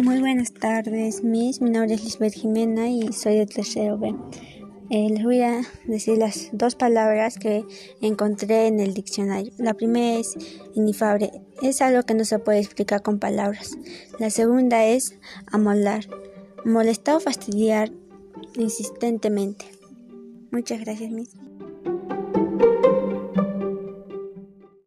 Muy buenas tardes, Miss. Mi nombre es Lisbeth Jimena y soy de tercero B. Eh, les voy a decir las dos palabras que encontré en el diccionario. La primera es inifable. Es algo que no se puede explicar con palabras. La segunda es amolar. Molestar o fastidiar insistentemente. Muchas gracias, Miss.